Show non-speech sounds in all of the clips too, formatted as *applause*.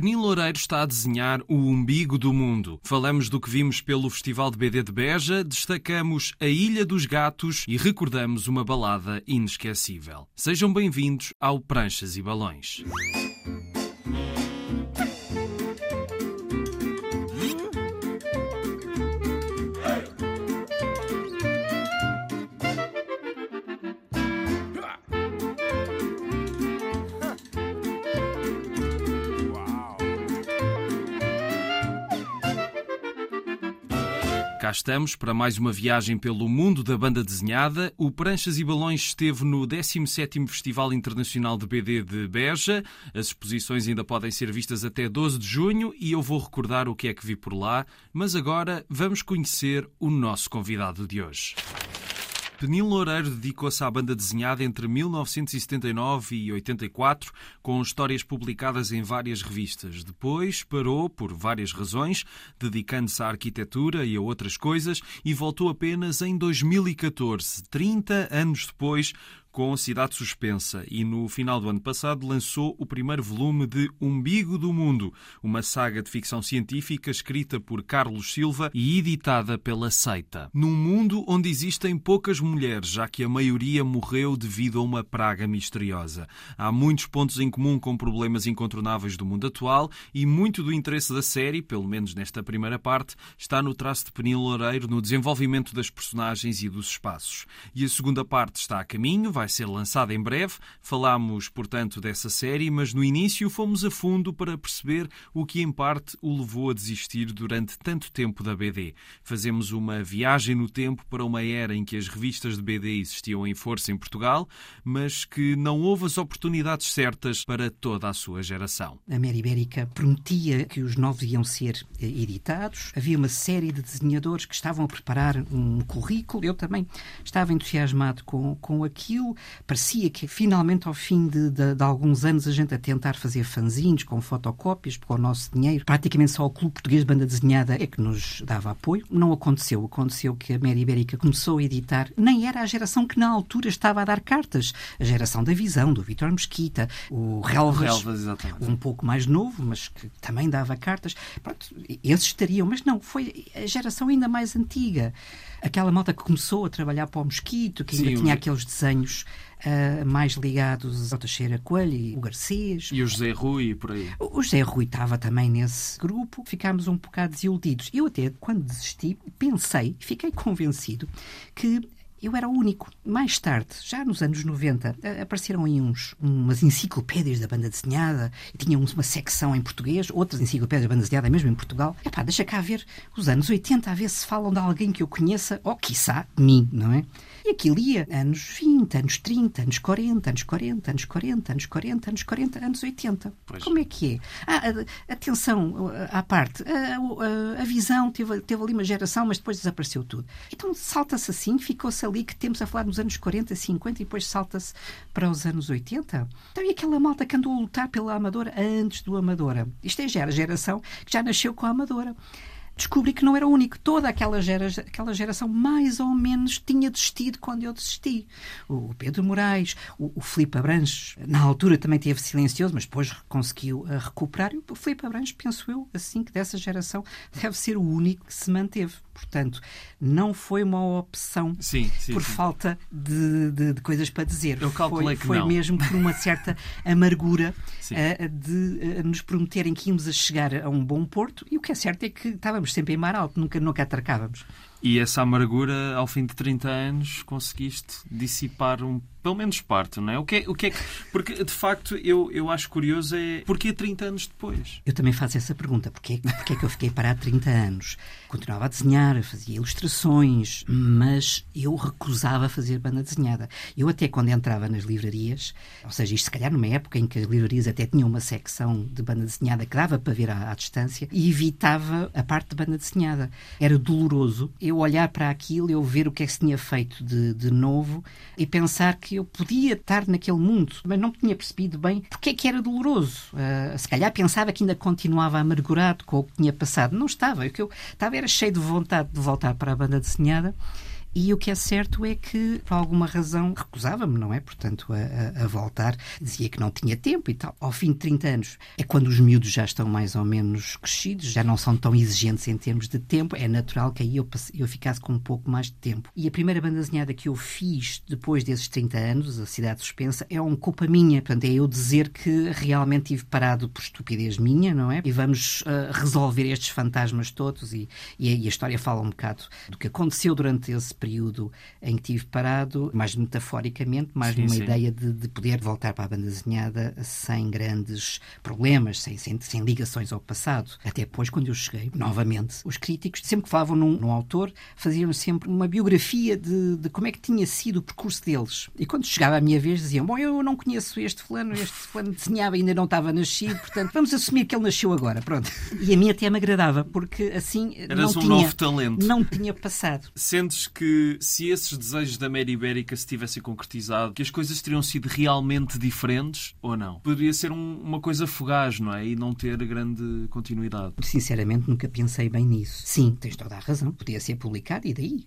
Penin Loureiro está a desenhar o umbigo do mundo. Falamos do que vimos pelo Festival de BD de Beja, destacamos a Ilha dos Gatos e recordamos uma balada inesquecível. Sejam bem-vindos ao Pranchas e Balões. Cá estamos para mais uma viagem pelo mundo da banda desenhada. O Pranchas e Balões esteve no 17º Festival Internacional de BD de Beja. As exposições ainda podem ser vistas até 12 de junho e eu vou recordar o que é que vi por lá. Mas agora vamos conhecer o nosso convidado de hoje. Penil Loureiro dedicou-se à banda desenhada entre 1979 e 84, com histórias publicadas em várias revistas. Depois parou, por várias razões, dedicando-se à arquitetura e a outras coisas, e voltou apenas em 2014, 30 anos depois, com Cidade Suspensa e no final do ano passado lançou o primeiro volume de Umbigo do Mundo, uma saga de ficção científica escrita por Carlos Silva e editada pela Seita. Num mundo onde existem poucas mulheres, já que a maioria morreu devido a uma praga misteriosa. Há muitos pontos em comum com problemas incontornáveis do mundo atual e muito do interesse da série, pelo menos nesta primeira parte, está no traço de Penil Loureiro, no desenvolvimento das personagens e dos espaços. E a segunda parte está a caminho, vai ser lançada em breve. Falámos, portanto, dessa série, mas no início fomos a fundo para perceber o que, em parte, o levou a desistir durante tanto tempo da BD. Fazemos uma viagem no tempo para uma era em que as revistas de BD existiam em força em Portugal, mas que não houve as oportunidades certas para toda a sua geração. A Mera Ibérica prometia que os novos iam ser eh, editados. Havia uma série de desenhadores que estavam a preparar um currículo. Eu também estava entusiasmado com, com aquilo parecia que finalmente, ao fim de, de, de, alguns anos, a gente a tentar fazer fanzines com fotocópias, com o nosso dinheiro, praticamente só o Clube Português de Banda Desenhada é que nos dava apoio. Não aconteceu. Aconteceu que a Mera Ibérica começou a editar, nem era a geração que na altura estava a dar cartas. A geração da Visão, do Vitor Mesquita, o Relvas, Relvas um pouco mais novo, mas que também dava cartas. Pronto, esses estariam, mas não, foi a geração ainda mais antiga aquela malta que começou a trabalhar para o mosquito, que ainda Sim, tinha o... aqueles desenhos uh, mais ligados ao Teixeira Coelho e o Garcês. E o José Rui, por aí. O José Rui estava também nesse grupo. Ficámos um bocado desiludidos. Eu até, quando desisti, pensei, fiquei *laughs* convencido que eu era o único. Mais tarde, já nos anos 90, apareceram aí uns, umas enciclopédias da banda desenhada, e tinham uma secção em português, outras enciclopédias da banda desenhada mesmo em Portugal. Epá, deixa cá ver os anos 80, a ver se falam de alguém que eu conheça, ou quiçá, mim, não é? E aquilo ia anos 20, anos 30, anos 40, anos 40, anos 40, anos 40, anos 40, anos 80. Pois. Como é que é? Ah, atenção à parte. A, a, a, visão teve, teve ali uma geração, mas depois desapareceu tudo. Então salta-se assim, ficou-se ali que temos a falar nos anos 40, 50 e depois salta-se para os anos 80. Então e aquela malta que andou a lutar pela Amadora antes do Amadora? Isto é já a geração que já nasceu com a Amadora descobri que não era o único. Toda aquela, gera, aquela geração, mais ou menos, tinha desistido quando eu desisti. O Pedro Moraes, o, o Filipe Abranches, na altura também teve silencioso, mas depois conseguiu uh, recuperar. E o Filipe Abranches, penso eu, assim, que dessa geração deve ser o único que se manteve. Portanto, não foi uma opção sim, sim, por sim. falta de, de, de, coisas para dizer. Eu calculei foi, que foi não. mesmo por uma certa *laughs* amargura uh, de uh, nos prometerem que íamos a chegar a um bom porto e o que é certo é que estávamos sempre em mar alto, nunca, nunca atracávamos. E essa amargura, ao fim de 30 anos, conseguiste dissipar um pelo menos parte, não é? O que é, o que, é que porque de facto eu, eu acho curioso é porquê 30 anos depois? Eu também faço essa pergunta, porquê, porquê é que eu fiquei parado 30 anos? Continuava a desenhar, fazia ilustrações, mas eu recusava fazer banda desenhada. Eu até quando entrava nas livrarias, ou seja, isto se calhar numa época em que as livrarias até tinham uma secção de banda desenhada que dava para ver à, à distância, e evitava a parte de banda desenhada. Era doloroso olhar para aquilo, eu ver o que é que se tinha feito de, de novo e pensar que eu podia estar naquele mundo, mas não tinha percebido bem porque é que era doloroso. Uh, se calhar pensava que ainda continuava amargurado com o que tinha passado. Não estava. O que eu estava era cheio de vontade de voltar para a banda desenhada E o que é certo é que, por alguma razão, recusava-me, não é? Portanto, a, a, a, voltar, dizia que não tinha tempo e tal. Ao fim de 30 anos, é quando os miúdos já estão mais ou menos crescidos, já não são tão exigentes em termos de tempo, é natural que aí eu, eu ficasse com um pouco mais de tempo. E a primeira banda desenhada que eu fiz depois desses 30 anos, A Cidade Suspensa, é uma culpa minha. Portanto, é eu dizer que realmente tive parado por estupidez minha, não é? E vamos uh, resolver estes fantasmas todos e, e, e, a história fala um bocado do que aconteceu durante esse período em que tive parado, mais metaforicamente, mais sim, numa sim. ideia de, de, poder voltar para a banda desenhada sem grandes problemas, sem, sem, sem ligações ao passado. Até depois, quando eu cheguei, novamente, os críticos, sempre que falavam num, num autor, faziam sempre uma biografia de, de como é que tinha sido o percurso deles. E quando chegava a minha vez, diziam: Bom, eu não conheço este fulano, este fulano desenhava ainda não estava nascido, portanto, vamos assumir que ele nasceu agora. Pronto. E a mim até me agradava, porque assim Eras não, um tinha, novo talento. não tinha passado. Sentes que se esses desejos da Mary Ibérica se tivessem concretizado, que as coisas teriam sido realmente diferentes ou não? Poderia ser um, uma coisa fugaz, não é? E não ter grande continuidade. Sinceramente, nunca pensei bem nisso. Sim, tens toda a razão. Podia ser publicado e daí?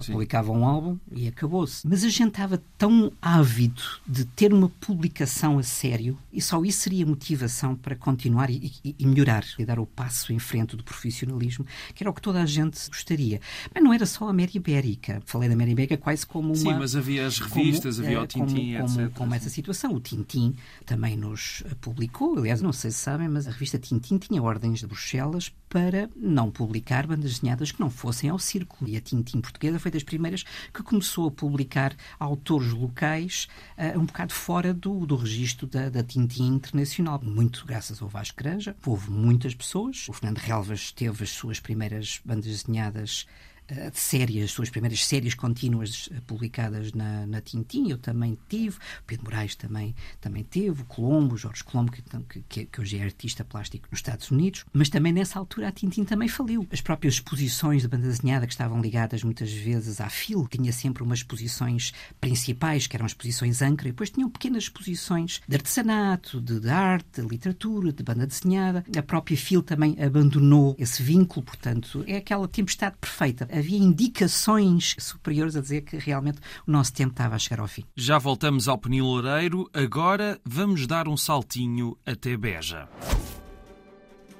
Sim. Publicava um álbum e acabou-se. Mas a gente estava tão ávido de ter uma publicação a sério e só isso seria motivação para continuar e, e, e, melhorar e dar o passo em frente do profissionalismo, que era o que toda a gente gostaria. Mas não era só a Mary Ibérica. Falei da Mary Ibérica quase como uma. Sim, mas havia as revistas, como, havia o Tintim, como, como, etc. Como essa situação. O Tintim também nos publicou. Aliás, não sei se sabem, mas a revista Tintim tinha ordens de Bruxelas para não publicar bandas desenhadas que não fossem ao círculo. E a Tintim portuguesa foi das primeiras que começou a publicar autores locais uh, um bocado fora do, do registro da, da Tintim internacional. Muito graças ao Vasco Granja. Houve muitas pessoas. O Fernando Relvas teve as suas primeiras bandas desenhadas de séries, as suas primeiras séries contínuas eh, publicadas na, na Tintin, eu também tive, Pedro Moraes também, também teve, o Colombo, Jorge Colombo, que, que, que hoje é artista plástico nos Estados Unidos, mas também nessa altura a Tintin também faliu. As próprias exposições de banda desenhada que estavam ligadas muitas vezes à FIL, tinha sempre umas exposições principais, que eram exposições âncora, e depois tinham pequenas exposições de artesanato, de, de arte, de literatura, de banda desenhada. A própria FIL também abandonou esse vínculo, portanto, é aquela tempestade perfeita havia indicações superiores a dizer que realmente o nosso tempo estava a chegar ao fim. Já voltamos ao Penil Loureiro, agora vamos dar um saltinho até Beja.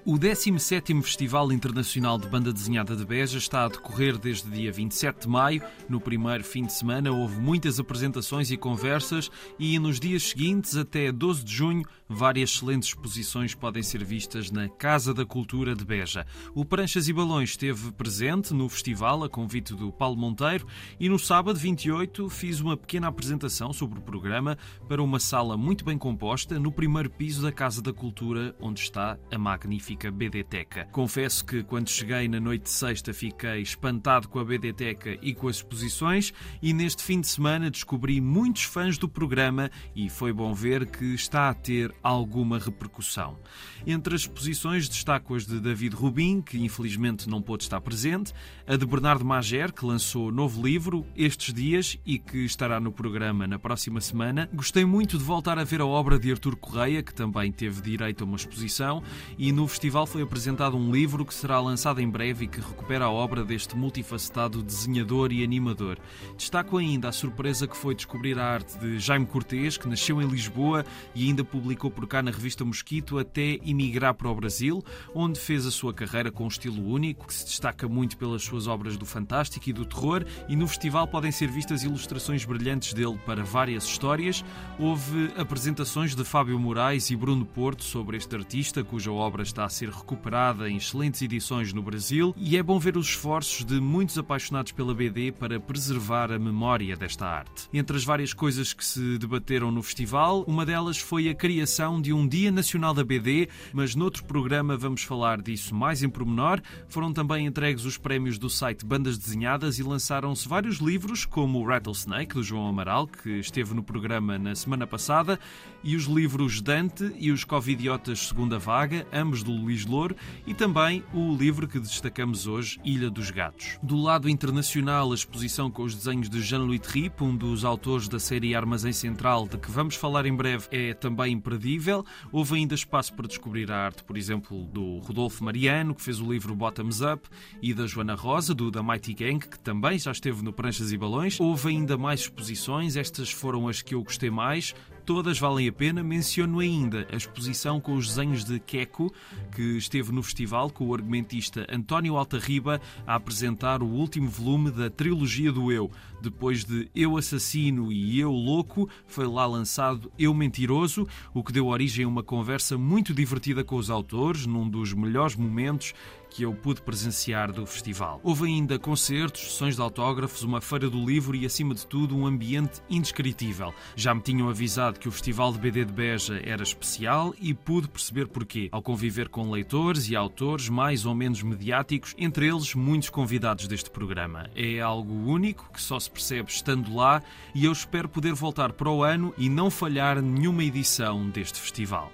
O 17º Festival Internacional de Banda Desenhada de Beja está a decorrer desde dia 27 de maio. No primeiro fim de semana houve muitas apresentações e conversas e nos dias seguintes, até 12 de junho, várias excelentes exposições podem ser vistas na Casa da Cultura de Beja. O Pranchas e Balões esteve presente no festival a convite do Paulo Monteiro e no sábado 28 fiz uma pequena apresentação sobre o programa para uma sala muito bem composta no primeiro piso da Casa da Cultura, onde está a magnífica BDteca. Confesso que quando cheguei na noite de sexta fiquei espantado com a BDteca e com as exposições e neste fim de semana descobri muitos fãs do programa e foi bom ver que está a ter alguma repercussão. Entre as exposições destaco as de David Rubin, que infelizmente não pôde estar presente, a de Bernardo Mager, que lançou novo livro estes dias e que estará no programa na próxima semana. Gostei muito de voltar a ver a obra de Artur Correia, que também teve direito a uma exposição, e no festival foi apresentado um livro que será lançado em breve e que recupera a obra deste multifacetado desenhador e animador. Destaco ainda a surpresa que foi descobrir a arte de Jaime Cortês, que nasceu em Lisboa e ainda publicou por cá na revista Mosquito até emigrar para o Brasil, onde fez a sua carreira com um estilo único, que se destaca muito pelas suas obras do fantástico e do terror, e no festival podem ser vistas ilustrações brilhantes dele para várias histórias. Houve apresentações de Fábio Moraes e Bruno Porto sobre este artista, cuja obra está ser recuperada em excelentes edições no Brasil, e é bom ver os esforços de muitos apaixonados pela BD para preservar a memória desta arte. Entre as várias coisas que se debateram no festival, uma delas foi a criação de um Dia Nacional da BD, mas noutro programa vamos falar disso mais em pormenor. Foram também entregues os prémios do site Bandas Desenhadas e lançaram-se vários livros, como o Rattlesnake, do João Amaral, que esteve no programa na semana passada, e os livros Dante e os Covidiotas Segunda Vaga, ambos do Luís Louro, e também o livro que destacamos hoje, Ilha dos Gatos. Do lado internacional, a exposição com os desenhos de Jean-Louis Trippe, um dos autores da série Armazém Central, de que vamos falar em breve, é também imperdível. Houve ainda espaço para descobrir a arte, por exemplo, do Rodolfo Mariano, que fez o livro Bottoms Up, e da Joana Rosa, do The Mighty Gang, que também já esteve no Pranchas e Balões. Houve ainda mais exposições, estas foram as que eu gostei mais. Todas valem a pena. Menciono ainda a exposição com os desenhos de Queco, que esteve no festival com o argumentista António Altarriba a apresentar o último volume da trilogia do Eu. Depois de Eu Assassino e Eu Louco, foi lá lançado Eu Mentiroso, o que deu origem a uma conversa muito divertida com os autores, num dos melhores momentos que eu pude presenciar do festival. Houve ainda concertos, sessões de autógrafos, uma feira do livro e, acima de tudo, um ambiente indescritível. Já me tinham avisado que o Festival de BD de Beja era especial e pude perceber porquê, ao conviver com leitores e autores mais ou menos mediáticos, entre eles muitos convidados deste programa. É algo único que só se percebe estando lá e eu espero poder voltar para o ano e não falhar nenhuma edição deste festival.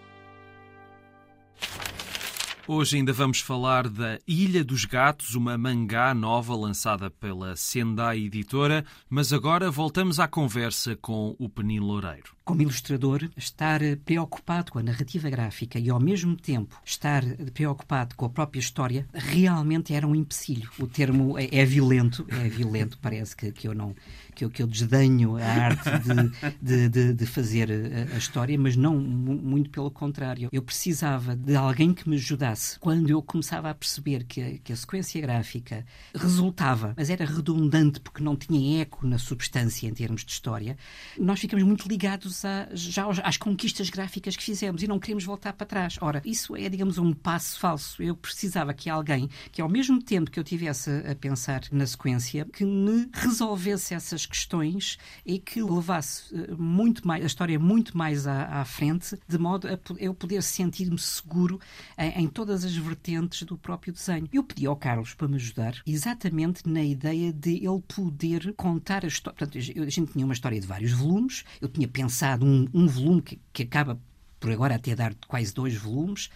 Hoje ainda vamos falar da Ilha dos Gatos, uma mangá nova lançada pela Sendai Editora, mas agora voltamos à conversa com o Penin Loureiro. Como ilustrador, estar preocupado com a narrativa gráfica e ao mesmo tempo estar preocupado com a própria história realmente era um empecilho. O termo é, é violento, é violento, parece que, que eu não que eu, que eu desdenho a arte de, de, de, fazer a, a, história, mas não, muito pelo contrário. Eu precisava de alguém que me ajudasse. Quando eu começava a perceber que a, que a sequência gráfica resultava, mas era redundante porque não tinha eco na substância em termos de história, nós ficamos muito ligados a, já às conquistas gráficas que fizemos e não queremos voltar para trás. Ora, isso é, digamos, um passo falso. Eu precisava que alguém, que ao mesmo tempo que eu tivesse a pensar na sequência, que me resolvesse essas questões e que levasse eh, muito mais, a história muito mais à, à frente, de modo a eu poder sentir-me seguro em, em, todas as vertentes do próprio desenho. Eu pedi ao Carlos para me ajudar exatamente na ideia de ele poder contar a história. Portanto, a gente tinha uma história de vários volumes, eu tinha pensado um, um volume que, que acaba por agora até dar quase dois volumes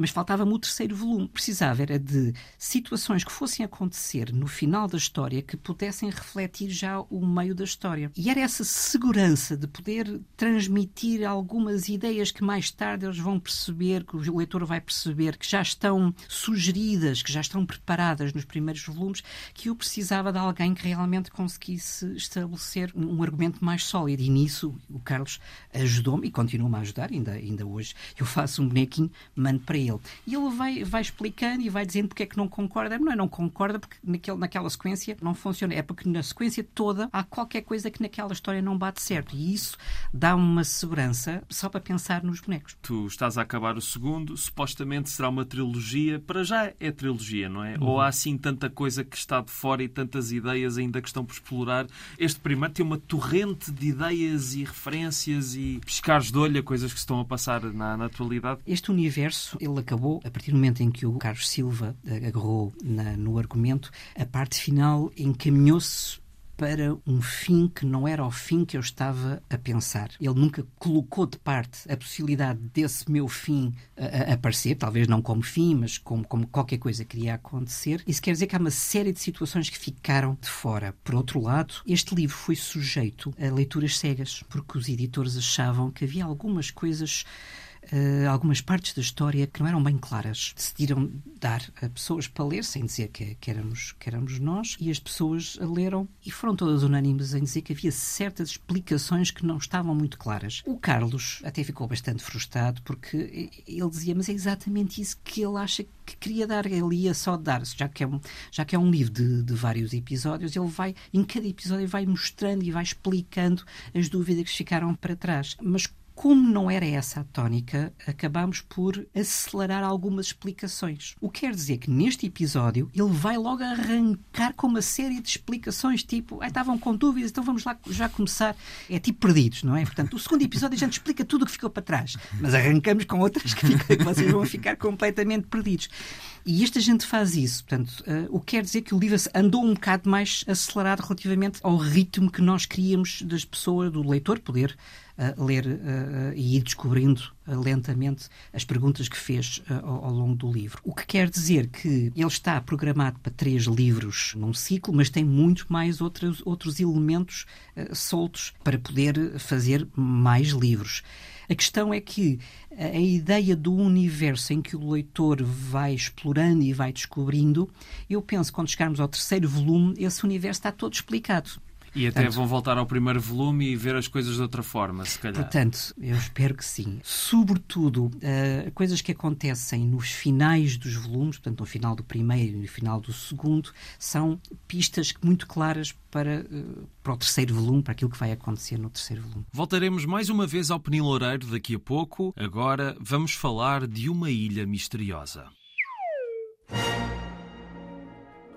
mas faltava-me o terceiro volume. Precisava era de situações que fossem acontecer no final da história que pudessem refletir já o meio da história. E era essa segurança de poder transmitir algumas ideias que mais tarde eles vão perceber, que o leitor vai perceber, que já estão sugeridas, que já estão preparadas nos primeiros volumes, que eu precisava de alguém que realmente conseguisse estabelecer um argumento mais sólido. E nisso o Carlos ajudou-me e continua-me a ajudar, ainda, ainda hoje. Eu faço um bonequinho, mando para ele. E ele vai, vai explicando e vai dizendo porque é que não concorda. Não é não concorda porque naquele, naquela sequência não funciona. É porque na sequência toda há qualquer coisa que naquela história não bate certo. E isso dá uma segurança só para pensar nos bonecos. Tu estás a acabar o segundo, supostamente será uma trilogia. Para já é trilogia, não é? Uhum. Ou há assim tanta coisa que está de fora e tantas ideias ainda que estão por explorar. Este primeiro tem uma torrente de ideias e referências e pescares de olho a coisas que estão a passar na, na atualidade. Este universo, ele acabou, a partir do momento em que o Carlos Silva agarrou na, no argumento, a parte final encaminhou-se para um fim que não era o fim que eu estava a pensar. Ele nunca colocou de parte a possibilidade desse meu fim a, a aparecer, talvez não como fim, mas como, como qualquer coisa que iria acontecer. Isso quer dizer que há uma série de situações que ficaram de fora. Por outro lado, este livro foi sujeito a leituras cegas, porque os editores achavam que havia algumas coisas uh, algumas partes da história que não eram bem claras. Decidiram dar a pessoas para ler, sem dizer que, que, éramos, que éramos nós, e as pessoas leram e foram todas unânimes em dizer que havia certas explicações que não estavam muito claras. O Carlos até ficou bastante frustrado porque ele dizia, mas é exatamente isso que ele acha que queria dar. Ele ia só dar, já que é um, já que é um livro de, de vários episódios, ele vai, em cada episódio, vai mostrando e vai explicando as dúvidas que ficaram para trás. Mas como não era essa a tónica, acabamos por acelerar algumas explicações. O que quer dizer que neste episódio ele vai logo arrancar com uma série de explicações, tipo, ah, estavam com dúvidas, então vamos lá já começar. É tipo perdidos, não é? Portanto, o segundo episódio a gente explica tudo o que ficou para trás, mas arrancamos com outras que, fica, que vocês vão ficar completamente perdidos. E esta gente faz isso. Portanto, uh, o que quer dizer que o livro andou um bocado mais acelerado relativamente ao ritmo que nós queríamos das pessoas, do leitor, poder uh, ler uh, e ir descobrindo lentamente as perguntas que fez ao, ao, longo do livro. O que quer dizer que ele está programado para três livros num ciclo, mas tem muito mais outros, outros elementos soltos para poder fazer mais livros. A questão é que a ideia do universo em que o leitor vai explorando e vai descobrindo, eu penso que quando chegarmos ao terceiro volume, esse universo está todo explicado. E até Portanto, vão voltar ao primeiro volume e ver as coisas de outra forma, se calhar. Portanto, eu espero que sim. Sobretudo, uh, coisas que acontecem nos finais dos volumes, portanto, no final do primeiro e no final do segundo, são pistas muito claras para, uh, para o terceiro volume, para aquilo que vai acontecer no terceiro volume. Voltaremos mais uma vez ao Peniloureiro daqui a pouco. Agora vamos falar de uma ilha misteriosa.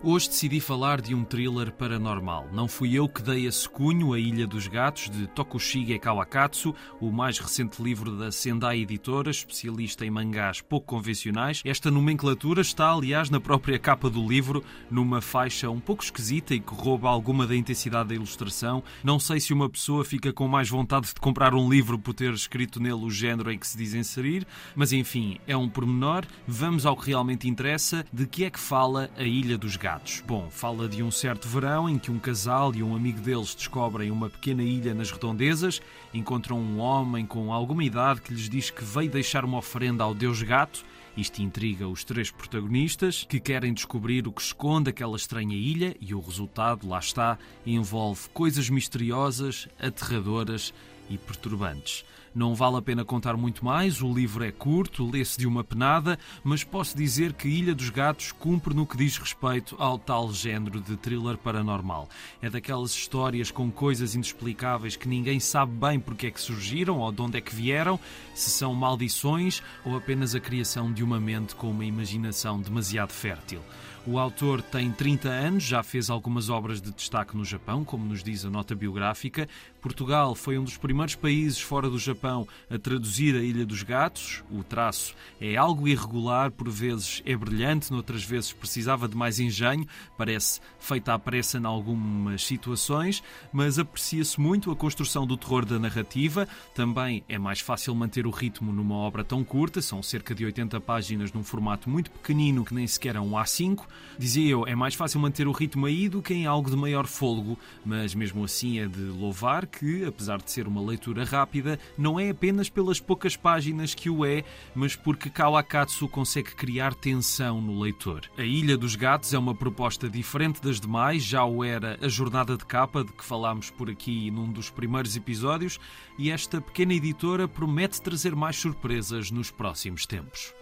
Hoje decidi falar de um thriller paranormal. Não fui eu que dei a secunho A Ilha dos Gatos, de Tokushige Kawakatsu, o mais recente livro da Sendai Editora, especialista em mangás pouco convencionais. Esta nomenclatura está, aliás, na própria capa do livro, numa faixa um pouco esquisita e que rouba alguma da intensidade da ilustração. Não sei se uma pessoa fica com mais vontade de comprar um livro por ter escrito nele o género em que se diz inserir, mas enfim, é um pormenor. Vamos ao que realmente interessa. De que é que fala A Ilha dos Gatos? Bom, fala de um certo verão em que um casal e um amigo deles descobrem uma pequena ilha nas redondezas, encontram um homem com alguma idade que lhes diz que veio deixar uma oferenda ao deus gato. Isto intriga os três protagonistas, que querem descobrir o que esconde aquela estranha ilha, e o resultado, lá está, envolve coisas misteriosas, aterradoras e perturbantes. Não vale a pena contar muito mais, o livro é curto, lê-se de uma penada, mas posso dizer que Ilha dos Gatos cumpre no que diz respeito ao tal género de thriller paranormal. É daquelas histórias com coisas inexplicáveis que ninguém sabe bem porque é que surgiram ou de onde é que vieram, se são maldições ou apenas a criação de uma mente com uma imaginação demasiado fértil. O autor tem 30 anos, já fez algumas obras de destaque no Japão, como nos diz a nota biográfica. Portugal foi um dos primeiros países fora do Japão a traduzir a Ilha dos Gatos. O traço é algo irregular, por vezes é brilhante, noutras vezes precisava de mais engenho, parece feita à pressa em algumas situações, mas aprecia-se muito a construção do terror da narrativa. Também é mais fácil manter o ritmo numa obra tão curta, são cerca de 80 páginas num formato muito pequenino que nem sequer é um A5. Dizia eu, é mais fácil manter o ritmo aí do que em algo de maior fôlego, mas mesmo assim é de louvar que, apesar de ser uma leitura rápida, não é apenas pelas poucas páginas que o é, mas porque Kawakatsu consegue criar tensão no leitor. A Ilha dos Gatos é uma proposta diferente das demais, já o era a Jornada de Capa, de que falámos por aqui num dos primeiros episódios, e esta pequena editora promete trazer mais surpresas nos próximos tempos.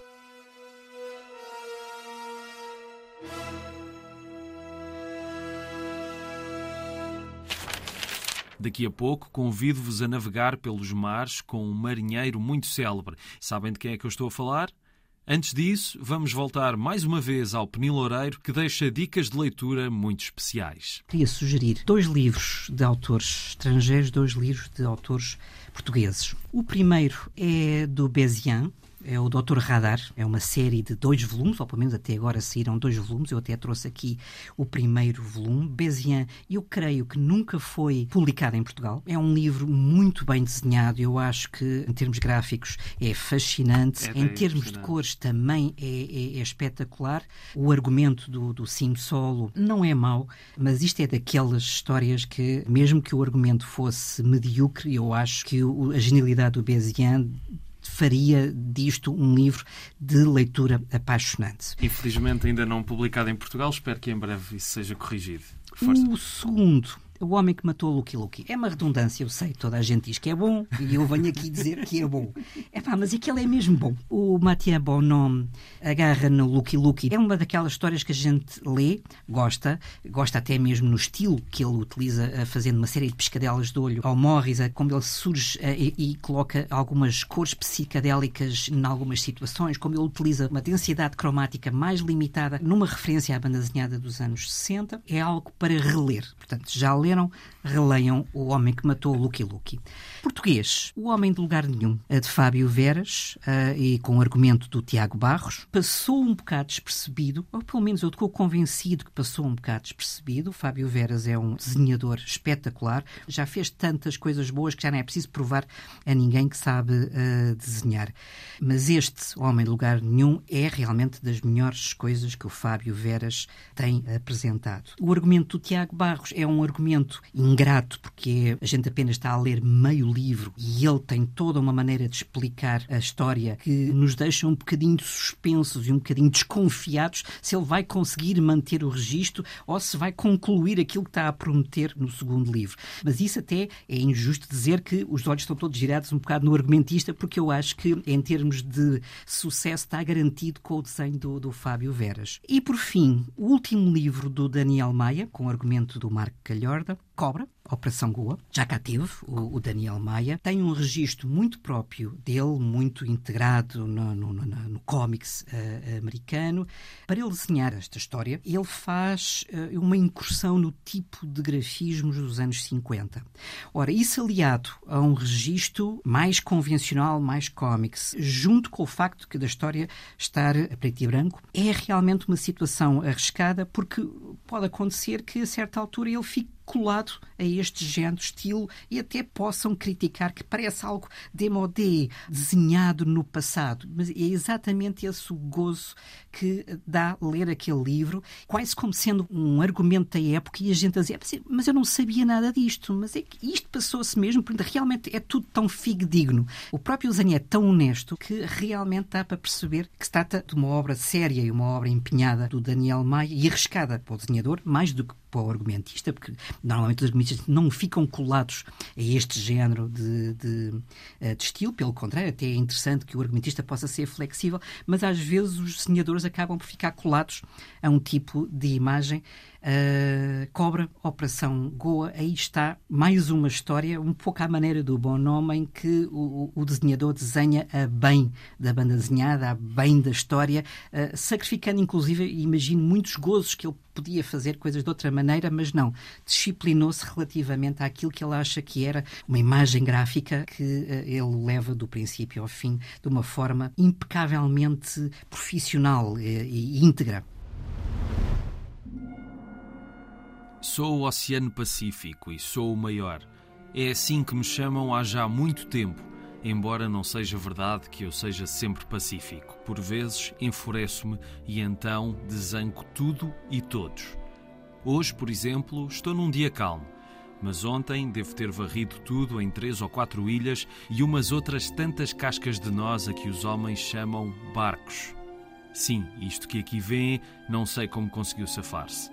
Daqui a pouco convido-vos a navegar pelos mares com um marinheiro muito célebre. Sabem de quem é que eu estou a falar? Antes disso, vamos voltar mais uma vez ao Peniloureiro, que deixa dicas de leitura muito especiais. Queria sugerir dois livros de autores estrangeiros, dois livros de autores portugueses. O primeiro é do Bezian, é o Doutor Radar, é uma série de dois volumes, ou pelo menos até agora saíram dois volumes, eu até trouxe aqui o primeiro volume. Bezian, eu creio que nunca foi publicado em Portugal. É um livro muito bem desenhado, eu acho que em termos gráficos é fascinante, é em termos de cores também é, é, é, espetacular. O argumento do, do Sim Solo não é mau, mas isto é daquelas histórias que, mesmo que o argumento fosse medíocre, eu acho que o, a genialidade do Bezian faria disto um livro de leitura apaixonante. Infelizmente ainda não publicado em Portugal, espero que em breve isso seja corrigido. Força. O segundo o Homem que Matou Lucky Lucky. É uma redundância, eu sei, toda a gente diz que é bom e eu venho aqui dizer que é bom. É pá, mas aquele é mesmo bom. O Mathieu Bonhomme agarra no Lucky Lucky. É uma daquelas histórias que a gente lê, gosta, gosta até mesmo no estilo que ele utiliza, eh, fazendo uma série de pescadelas de olho ao Morris, como ele surge eh, e, e coloca algumas cores psicadélicas em algumas situações, como ele utiliza uma densidade cromática mais limitada numa referência à banda desenhada dos anos 60. É algo para reler. Portanto, já leu leram, releiam O Homem que Matou Lucky Lucky. Português, O Homem de Lugar Nenhum, de Fábio Veras, uh, e com o argumento do Tiago Barros, passou um bocado despercebido, ou pelo menos eu estou convencido que passou um bocado despercebido. O Fábio Veras é um desenhador espetacular, já fez tantas coisas boas que já não é preciso provar a ninguém que sabe uh, desenhar. Mas este Homem de Lugar Nenhum é realmente das melhores coisas que o Fábio Veras tem apresentado. O argumento do Tiago Barros é um argumento ingrato, porque a gente apenas está a ler meio livro e ele tem toda uma maneira de explicar a história que nos deixa um bocadinho suspensos e um bocadinho desconfiados se ele vai conseguir manter o registro ou se vai concluir aquilo que está a prometer no segundo livro. Mas isso até é injusto dizer que os olhos estão todos girados um bocado no argumentista, porque eu acho que, em termos de sucesso, está garantido com o desenho do, do Fábio Veras. E, por fim, o último livro do Daniel Maia, com argumento do Marco Calhorda, Cobra, Operação Goa, já cá teve o, o, Daniel Maia, tem um registro muito próprio dele, muito integrado no, no, no, no cómics uh, americano. Para ele desenhar esta história, ele faz uh, uma incursão no tipo de grafismos dos anos 50. Ora, isso aliado a um registro mais convencional, mais cómics, junto com o facto que da história estar a preto e branco, é realmente uma situação arriscada, porque pode acontecer que a certa altura ele fique colado a este género estilo e até possam criticar que parece algo demodé, desenhado no passado. Mas é exatamente esse o gozo que dá ler aquele livro, quase como sendo um argumento da época e a gente a dizer, mas eu não sabia nada disto, mas é que isto passou-se mesmo, porque realmente é tudo tão fidedigno. O próprio Zani é tão honesto que realmente dá para perceber que se trata de uma obra séria e uma obra empenhada do Daniel Maia e arriscada para o desenhador, mais do que para o argumentista, porque normalmente os argumentistas não ficam colados a este género de, de, eh, de, estilo, pelo contrário, até é interessante que o argumentista possa ser flexível, mas às vezes os desenhadores acabam por ficar colados a um tipo de imagem Uh, Cobra, Operação Goa, aí está mais uma história, um pouco à maneira do bom nome, em que o, o desenhador desenha a bem da banda desenhada, a bem da história, uh, sacrificando inclusive, imagino, muitos gozos que ele podia fazer coisas de outra maneira, mas não. Disciplinou-se relativamente àquilo que ele acha que era uma imagem gráfica que uh, ele leva do princípio ao fim de uma forma impecavelmente profissional e, e íntegra. Sou o Oceano Pacífico e sou o maior. É assim que me chamam há já muito tempo, embora não seja verdade que eu seja sempre pacífico. Por vezes enfureço-me e então desanco tudo e todos. Hoje, por exemplo, estou num dia calmo, mas ontem devo ter varrido tudo em três ou quatro ilhas e umas outras tantas cascas de nós a que os homens chamam barcos. Sim, isto que aqui vêem, não sei como conseguiu safar-se.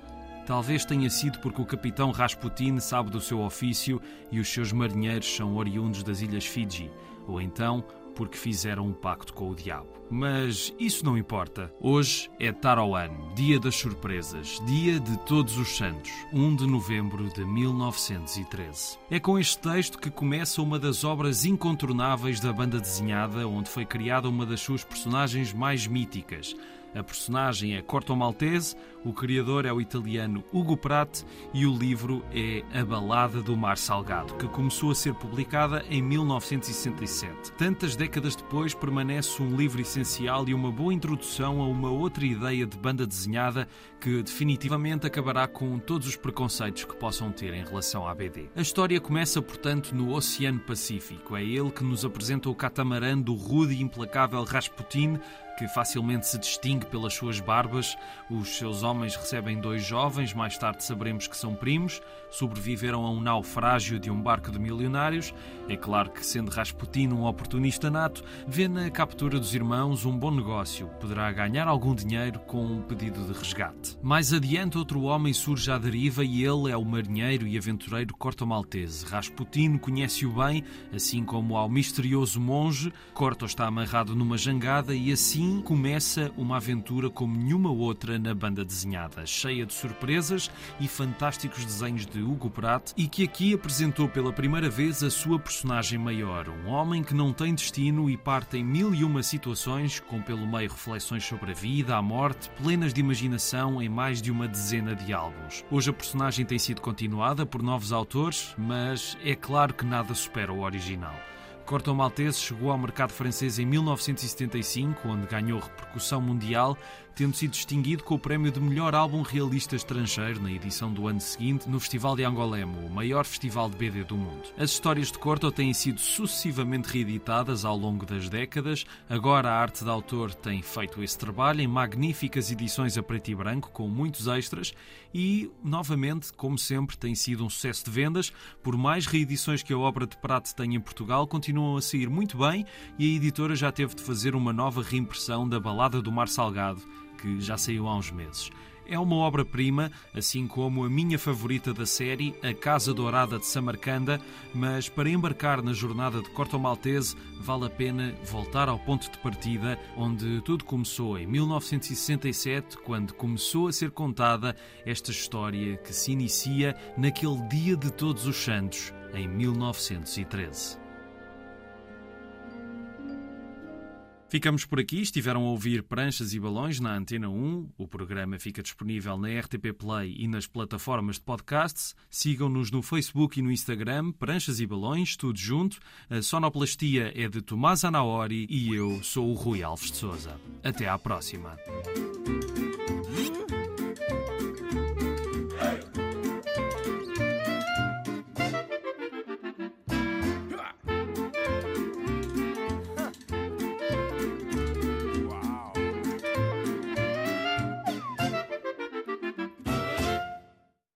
Talvez tenha sido porque o capitão Rasputin sabe do seu ofício e os seus marinheiros são oriundos das ilhas Fiji, ou então porque fizeram um pacto com o diabo. Mas isso não importa. Hoje é Taroan, dia das surpresas, dia de todos os santos, 1 de novembro de 1913. É com este texto que começa uma das obras incontornáveis da banda desenhada, onde foi criada uma das suas personagens mais míticas, a personagem é Corto Maltese, o criador é o italiano Hugo Pratt e o livro é A Balada do Mar Salgado, que começou a ser publicada em 1967. Tantas décadas depois, permanece um livro essencial e uma boa introdução a uma outra ideia de banda desenhada que definitivamente acabará com todos os preconceitos que possam ter em relação à BD. A história começa, portanto, no Oceano Pacífico. É ele que nos apresenta o catamarã do rude e implacável Rasputin, que facilmente se distingue pelas suas barbas. Os seus homens recebem dois jovens, mais tarde saberemos que são primos, sobreviveram a um naufrágio de um barco de milionários. É claro que, sendo Rasputin um oportunista nato, vê na captura dos irmãos um bom negócio. Poderá ganhar algum dinheiro com um pedido de resgate. Mais adiante, outro homem surge à deriva e ele é o marinheiro e aventureiro Corto Maltese. Rasputin conhece-o bem, assim como ao misterioso monge. Corto está amarrado numa jangada e assim começa uma aventura como nenhuma outra na banda desenhada, cheia de surpresas e fantásticos desenhos de Hugo Pratt e que aqui apresentou pela primeira vez a sua personagem maior, um homem que não tem destino e parte em mil e uma situações, com pelo meio reflexões sobre a vida, a morte, plenas de imaginação em mais de uma dezena de álbuns. Hoje a personagem tem sido continuada por novos autores, mas é claro que nada supera o original. Corto Maltese chegou ao mercado francês em 1975, onde ganhou repercussão mundial, tendo sido distinguido com o prémio de melhor álbum realista estrangeiro na edição do ano seguinte no Festival de Angolemo, o maior festival de BD do mundo. As histórias de Corto têm sido sucessivamente reeditadas ao longo das décadas. Agora a arte de autor tem feito esse trabalho em magníficas edições a preto e branco, com muitos extras, e, novamente, como sempre, tem sido um sucesso de vendas. Por mais reedições que a obra de Prato tem em Portugal, continuam a sair muito bem e a editora já teve de fazer uma nova reimpressão da Balada do Mar Salgado que já saiu há uns meses. É uma obra-prima, assim como a minha favorita da série, A Casa Dourada de Samarcanda, mas para embarcar na jornada de Corto Maltese vale a pena voltar ao ponto de partida, onde tudo começou em 1967, quando começou a ser contada esta história que se inicia naquele Dia de Todos os Santos, em 1913. Ficamos por aqui. Estiveram a ouvir Pranchas e Balões na Antena 1. O programa fica disponível na RTP Play e nas plataformas de podcasts. Sigam-nos no Facebook e no Instagram, Pranchas e Balões, tudo junto. A sonoplastia é de Tomás Anaori e eu sou o Rui Alves de Souza. Até à próxima.